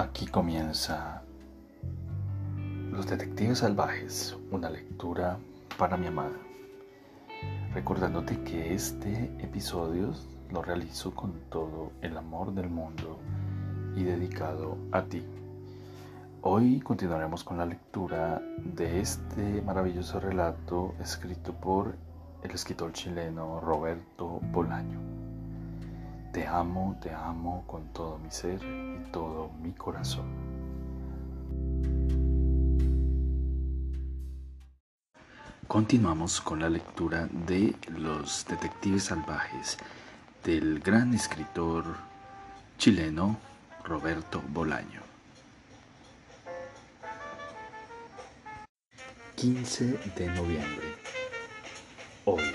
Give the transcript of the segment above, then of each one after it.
Aquí comienza Los Detectives Salvajes, una lectura para mi amada. Recordándote que este episodio lo realizo con todo el amor del mundo y dedicado a ti. Hoy continuaremos con la lectura de este maravilloso relato escrito por el escritor chileno Roberto Bolaño. Te amo, te amo con todo mi ser y todo mi corazón. Continuamos con la lectura de Los Detectives Salvajes del gran escritor chileno Roberto Bolaño. 15 de noviembre. Hoy,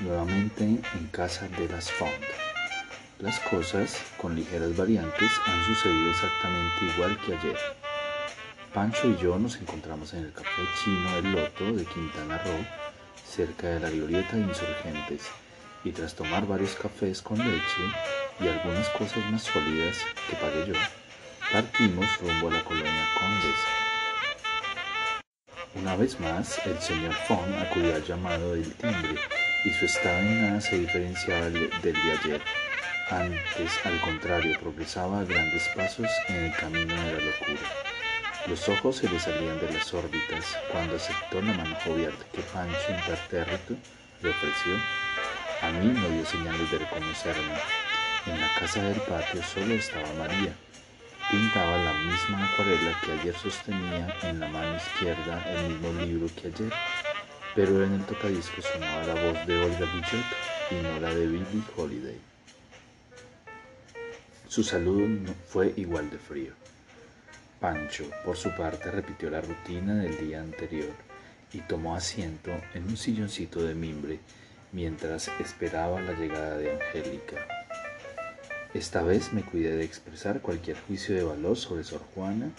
nuevamente en casa de las Fondas. Las cosas, con ligeras variantes, han sucedido exactamente igual que ayer. Pancho y yo nos encontramos en el café chino El Loto de Quintana Roo, cerca de la glorieta de insurgentes, y tras tomar varios cafés con leche y algunas cosas más sólidas que pagué yo, partimos rumbo a la colonia Condesa. Una vez más, el señor Fong acudió al llamado del timbre y su estado en nada se diferenciaba del de ayer. Antes, al contrario, progresaba a grandes pasos en el camino de la locura. Los ojos se le salían de las órbitas cuando aceptó la mano jovial que Pancho impertérrito le ofreció. A mí no dio señales de reconocerme. En la casa del patio solo estaba María. Pintaba la misma acuarela que ayer sostenía en la mano izquierda el mismo libro que ayer, pero en el tocadisco sonaba la voz de Olga Bichet y no la de Billie Holiday. Su salud no fue igual de frío. Pancho, por su parte, repitió la rutina del día anterior y tomó asiento en un silloncito de mimbre mientras esperaba la llegada de Angélica. Esta vez me cuidé de expresar cualquier juicio de valor sobre Sor Juana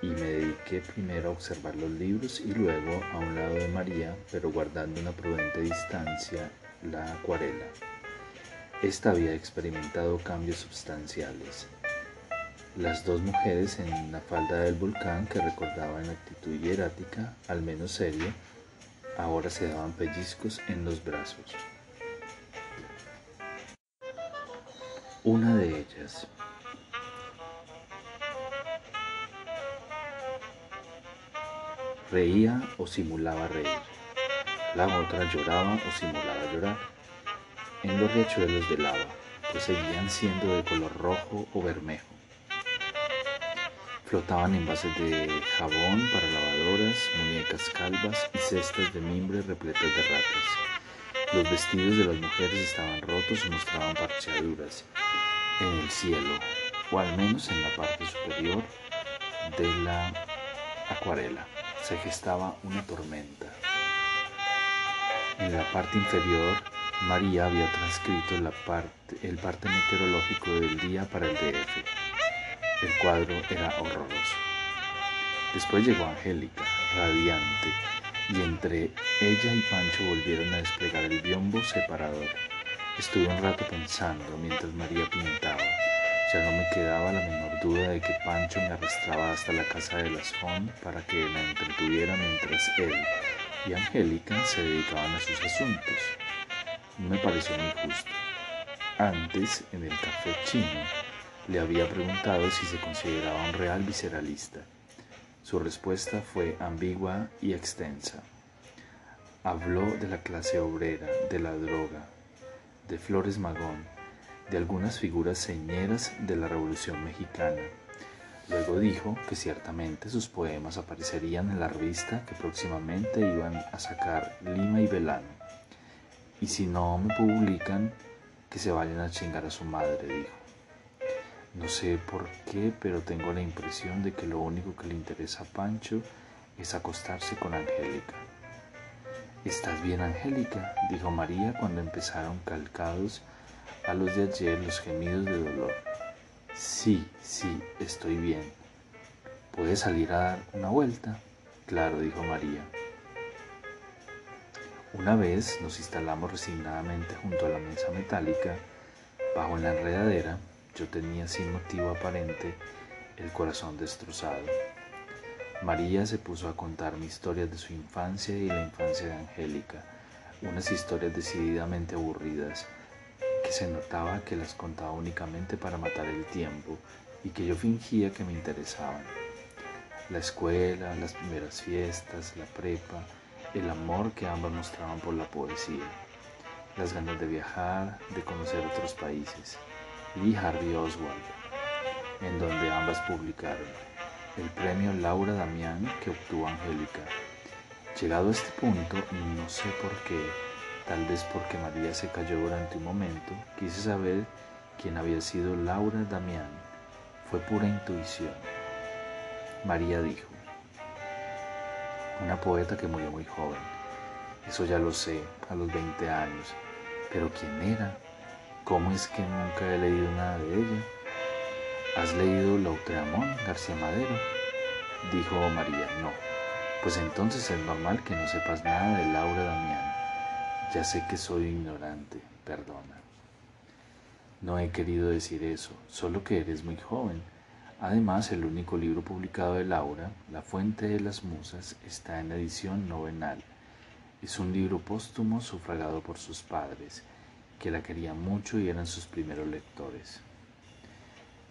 y me dediqué primero a observar los libros y luego a un lado de María, pero guardando una prudente distancia, la acuarela. Esta había experimentado cambios sustanciales. Las dos mujeres en la falda del volcán, que recordaban actitud hierática, al menos seria, ahora se daban pellizcos en los brazos. Una de ellas, reía o simulaba reír. La otra lloraba o simulaba llorar en los riachuelos de lava, que seguían siendo de color rojo o bermejo. Flotaban envases de jabón para lavadoras, muñecas calvas y cestas de mimbre repletas de ratas. Los vestidos de las mujeres estaban rotos y mostraban parcheaduras en el cielo, o al menos en la parte superior de la acuarela. Se gestaba una tormenta. En la parte inferior María había transcrito el parte meteorológico del día para el DF. El cuadro era horroroso. Después llegó Angélica, radiante, y entre ella y Pancho volvieron a desplegar el biombo separador. Estuve un rato pensando mientras María pintaba. Ya no me quedaba la menor duda de que Pancho me arrastraba hasta la casa de las Fond para que la entretuviera mientras él y Angélica se dedicaban a sus asuntos me pareció muy justo. Antes, en el café chino, le había preguntado si se consideraba un real visceralista. Su respuesta fue ambigua y extensa. Habló de la clase obrera, de la droga, de Flores Magón, de algunas figuras señeras de la Revolución Mexicana. Luego dijo que ciertamente sus poemas aparecerían en la revista que próximamente iban a sacar Lima y Velano. Y si no me publican, que se vayan a chingar a su madre, dijo. No sé por qué, pero tengo la impresión de que lo único que le interesa a Pancho es acostarse con Angélica. ¿Estás bien, Angélica? dijo María cuando empezaron calcados a los de ayer los gemidos de dolor. Sí, sí, estoy bien. ¿Puedes salir a dar una vuelta? Claro, dijo María. Una vez nos instalamos resignadamente junto a la mesa metálica, bajo la enredadera, yo tenía sin motivo aparente el corazón destrozado. María se puso a contarme historias de su infancia y la infancia de Angélica, unas historias decididamente aburridas, que se notaba que las contaba únicamente para matar el tiempo y que yo fingía que me interesaban. La escuela, las primeras fiestas, la prepa, el amor que ambas mostraban por la poesía, las ganas de viajar, de conocer otros países, y Harvey Oswald, en donde ambas publicaron el premio Laura Damián que obtuvo Angélica. Llegado a este punto, no sé por qué, tal vez porque María se cayó durante un momento, quise saber quién había sido Laura Damián. Fue pura intuición. María dijo, una poeta que murió muy joven. Eso ya lo sé, a los 20 años. Pero ¿quién era? ¿Cómo es que nunca he leído nada de ella? ¿Has leído Lautréamont, García Madero? Dijo María, no. Pues entonces es normal que no sepas nada de Laura Damián. Ya sé que soy ignorante, perdona. No he querido decir eso, solo que eres muy joven Además, el único libro publicado de Laura, La Fuente de las Musas, está en edición novenal. Es un libro póstumo sufragado por sus padres, que la querían mucho y eran sus primeros lectores.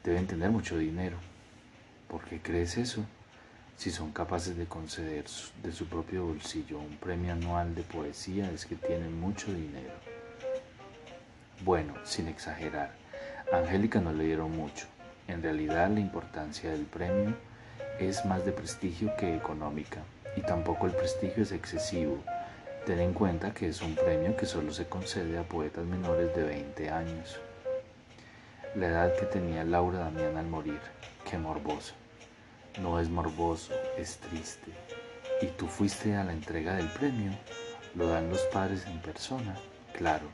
Deben tener mucho dinero. ¿Por qué crees eso? Si son capaces de conceder de su propio bolsillo un premio anual de poesía es que tienen mucho dinero. Bueno, sin exagerar, a Angélica no le dieron mucho, en realidad la importancia del premio es más de prestigio que económica y tampoco el prestigio es excesivo. Ten en cuenta que es un premio que solo se concede a poetas menores de 20 años. La edad que tenía Laura Damián al morir, qué morboso. No es morboso, es triste. ¿Y tú fuiste a la entrega del premio? ¿Lo dan los padres en persona? Claro.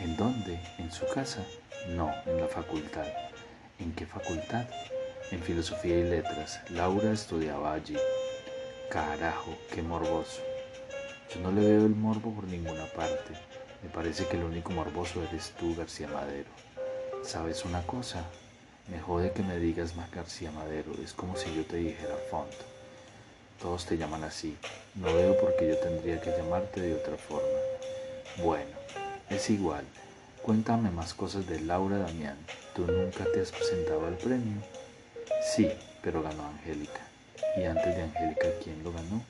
¿En dónde? ¿En su casa? No, en la facultad. ¿En qué facultad? En filosofía y letras. Laura estudiaba allí. Carajo, qué morboso. Yo no le veo el morbo por ninguna parte. Me parece que el único morboso eres tú, García Madero. ¿Sabes una cosa? Me jode que me digas más García Madero. Es como si yo te dijera Font. Todos te llaman así. No veo por qué yo tendría que llamarte de otra forma. Bueno, es igual. Cuéntame más cosas de Laura Damián. ¿Tú nunca te has presentado al premio? Sí, pero ganó Angélica. ¿Y antes de Angélica quién lo ganó?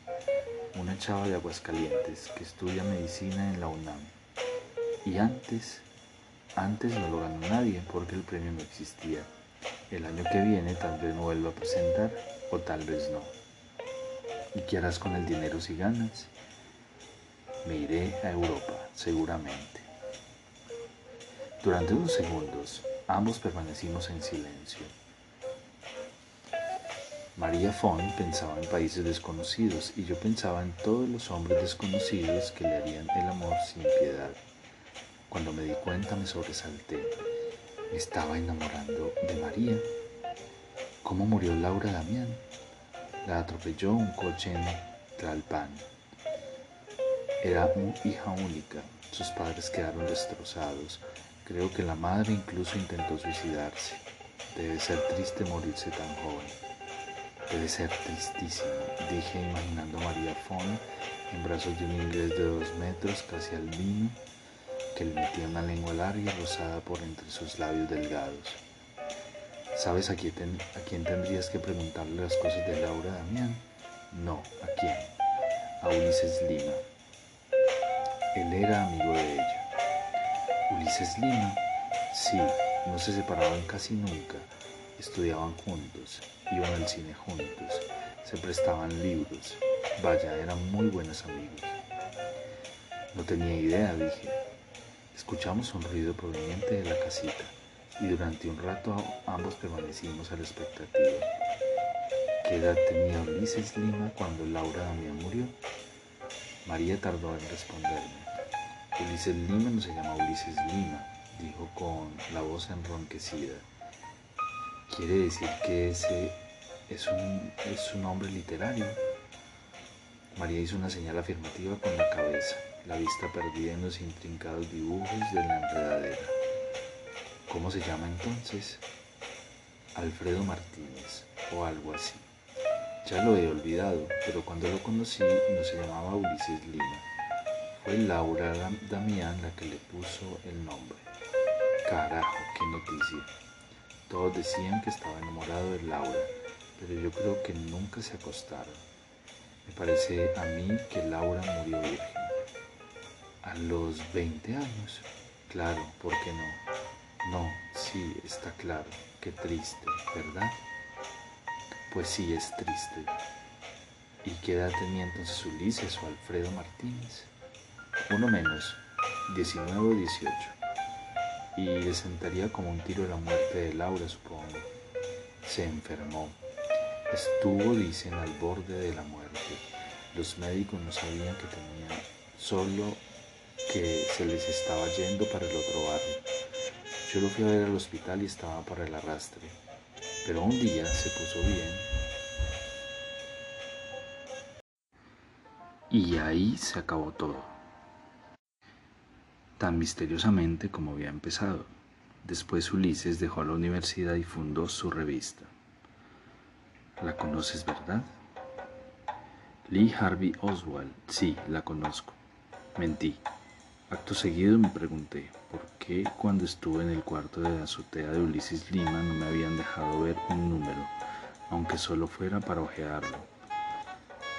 Una chava de Aguascalientes que estudia medicina en la UNAM. Y antes, antes no lo ganó nadie porque el premio no existía. El año que viene tal vez no vuelva a presentar o tal vez no. ¿Y qué harás con el dinero si ganas? Me iré a Europa, seguramente. Durante unos segundos, ambos permanecimos en silencio. María Fon pensaba en países desconocidos y yo pensaba en todos los hombres desconocidos que le harían el amor sin piedad. Cuando me di cuenta me sobresalté. Me estaba enamorando de María. ¿Cómo murió Laura Damián? La atropelló un coche en Tlalpan. Era una hija única. Sus padres quedaron destrozados. Creo que la madre incluso intentó suicidarse. Debe ser triste morirse tan joven. Debe ser tristísimo, dije imaginando a María Fon en brazos de un inglés de dos metros, casi albino, que le metía una lengua larga y rosada por entre sus labios delgados. ¿Sabes a quién, a quién tendrías que preguntarle las cosas de Laura Damián? No, ¿a quién? A Ulises Lima. Él era amigo de ella. Ulises Lima, sí, no se separaban casi nunca, estudiaban juntos, iban al cine juntos, se prestaban libros, vaya, eran muy buenos amigos. No tenía idea, dije. Escuchamos un ruido proveniente de la casita y durante un rato ambos permanecimos a la expectativa. ¿Qué edad tenía Ulises Lima cuando Laura Damián murió? María tardó en responderme. Ulises Lima no se llama Ulises Lima, dijo con la voz enronquecida. Quiere decir que ese es un, es un nombre literario. María hizo una señal afirmativa con la cabeza, la vista perdida en los intrincados dibujos de la enredadera. ¿Cómo se llama entonces? Alfredo Martínez o algo así. Ya lo he olvidado, pero cuando lo conocí no se llamaba Ulises Lima. Fue Laura Damián la que le puso el nombre. Carajo, qué noticia. Todos decían que estaba enamorado de Laura, pero yo creo que nunca se acostaron. Me parece a mí que Laura murió virgen. A los 20 años. Claro, ¿por qué no? No, sí, está claro. Qué triste, ¿verdad? Pues sí, es triste. ¿Y qué edad tenía entonces Ulises o Alfredo Martínez? Uno menos, 19 o 18. Y le sentaría como un tiro la muerte de Laura, supongo. Se enfermó. Estuvo, dicen, al borde de la muerte. Los médicos no sabían que tenía solo que se les estaba yendo para el otro barrio. Yo lo fui a ver al hospital y estaba para el arrastre. Pero un día se puso bien. Y ahí se acabó todo tan misteriosamente como había empezado. Después Ulises dejó la universidad y fundó su revista. ¿La conoces, verdad? Lee Harvey Oswald, sí, la conozco. Mentí. Acto seguido me pregunté por qué cuando estuve en el cuarto de la azotea de Ulises Lima no me habían dejado ver un número, aunque solo fuera para ojearlo.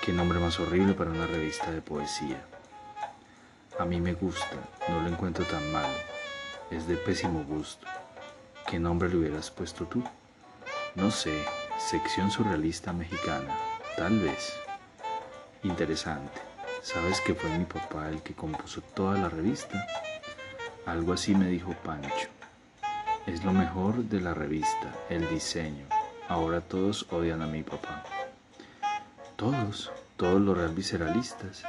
Qué nombre más horrible para una revista de poesía. A mí me gusta, no lo encuentro tan malo. Es de pésimo gusto. ¿Qué nombre le hubieras puesto tú? No sé, sección surrealista mexicana, tal vez. Interesante. ¿Sabes que fue mi papá el que compuso toda la revista? Algo así me dijo Pancho. Es lo mejor de la revista, el diseño. Ahora todos odian a mi papá. Todos, todos los real visceralistas.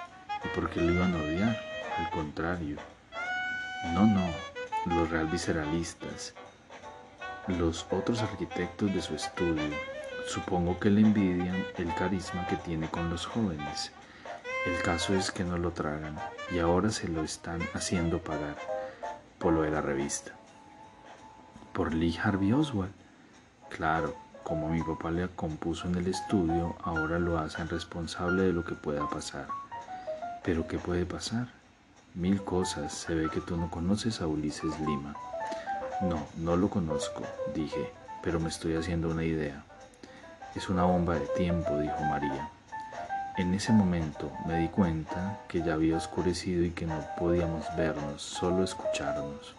¿Y por qué lo iban a odiar? Al contrario, no, no, los real visceralistas, los otros arquitectos de su estudio, supongo que le envidian el carisma que tiene con los jóvenes. El caso es que no lo tragan y ahora se lo están haciendo pagar por lo de la revista. Por Lee Harvey Oswald. Claro, como mi papá le compuso en el estudio, ahora lo hacen responsable de lo que pueda pasar. Pero ¿qué puede pasar? Mil cosas. Se ve que tú no conoces a Ulises Lima. No, no lo conozco, dije, pero me estoy haciendo una idea. Es una bomba de tiempo, dijo María. En ese momento me di cuenta que ya había oscurecido y que no podíamos vernos, solo escucharnos.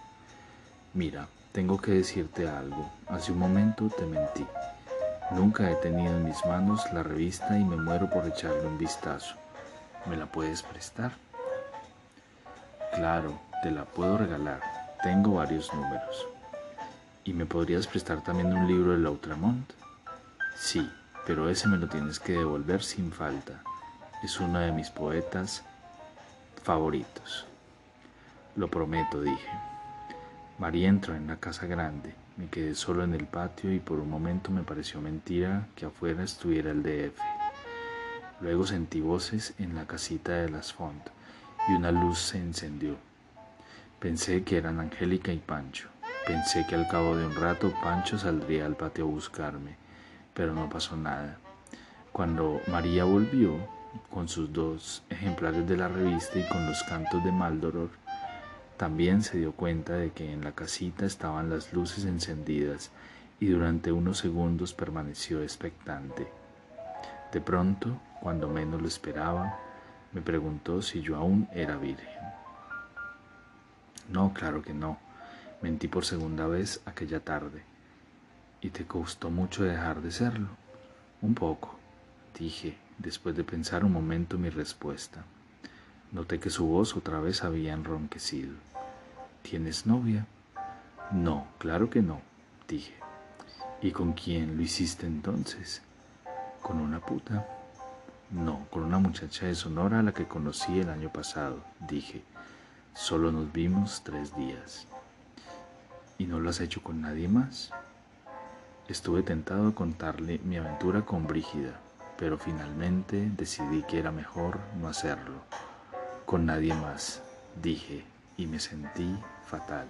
Mira, tengo que decirte algo. Hace un momento te mentí. Nunca he tenido en mis manos la revista y me muero por echarle un vistazo. ¿Me la puedes prestar? Claro, te la puedo regalar. Tengo varios números. ¿Y me podrías prestar también un libro de Lautramont? Sí, pero ese me lo tienes que devolver sin falta. Es uno de mis poetas favoritos. Lo prometo, dije. María entró en la casa grande. Me quedé solo en el patio y por un momento me pareció mentira que afuera estuviera el DF. Luego sentí voces en la casita de las Font y una luz se encendió. Pensé que eran Angélica y Pancho. Pensé que al cabo de un rato Pancho saldría al patio a buscarme, pero no pasó nada. Cuando María volvió, con sus dos ejemplares de la revista y con los cantos de Maldoror, también se dio cuenta de que en la casita estaban las luces encendidas y durante unos segundos permaneció expectante. De pronto, cuando menos lo esperaba, me preguntó si yo aún era virgen. No, claro que no. Mentí por segunda vez aquella tarde. ¿Y te costó mucho dejar de serlo? Un poco, dije, después de pensar un momento mi respuesta. Noté que su voz otra vez había enronquecido. ¿Tienes novia? No, claro que no, dije. ¿Y con quién lo hiciste entonces? Con una puta. No, con una muchacha de Sonora a la que conocí el año pasado, dije. Solo nos vimos tres días. ¿Y no lo has hecho con nadie más? Estuve tentado a contarle mi aventura con Brígida, pero finalmente decidí que era mejor no hacerlo. Con nadie más, dije, y me sentí fatal.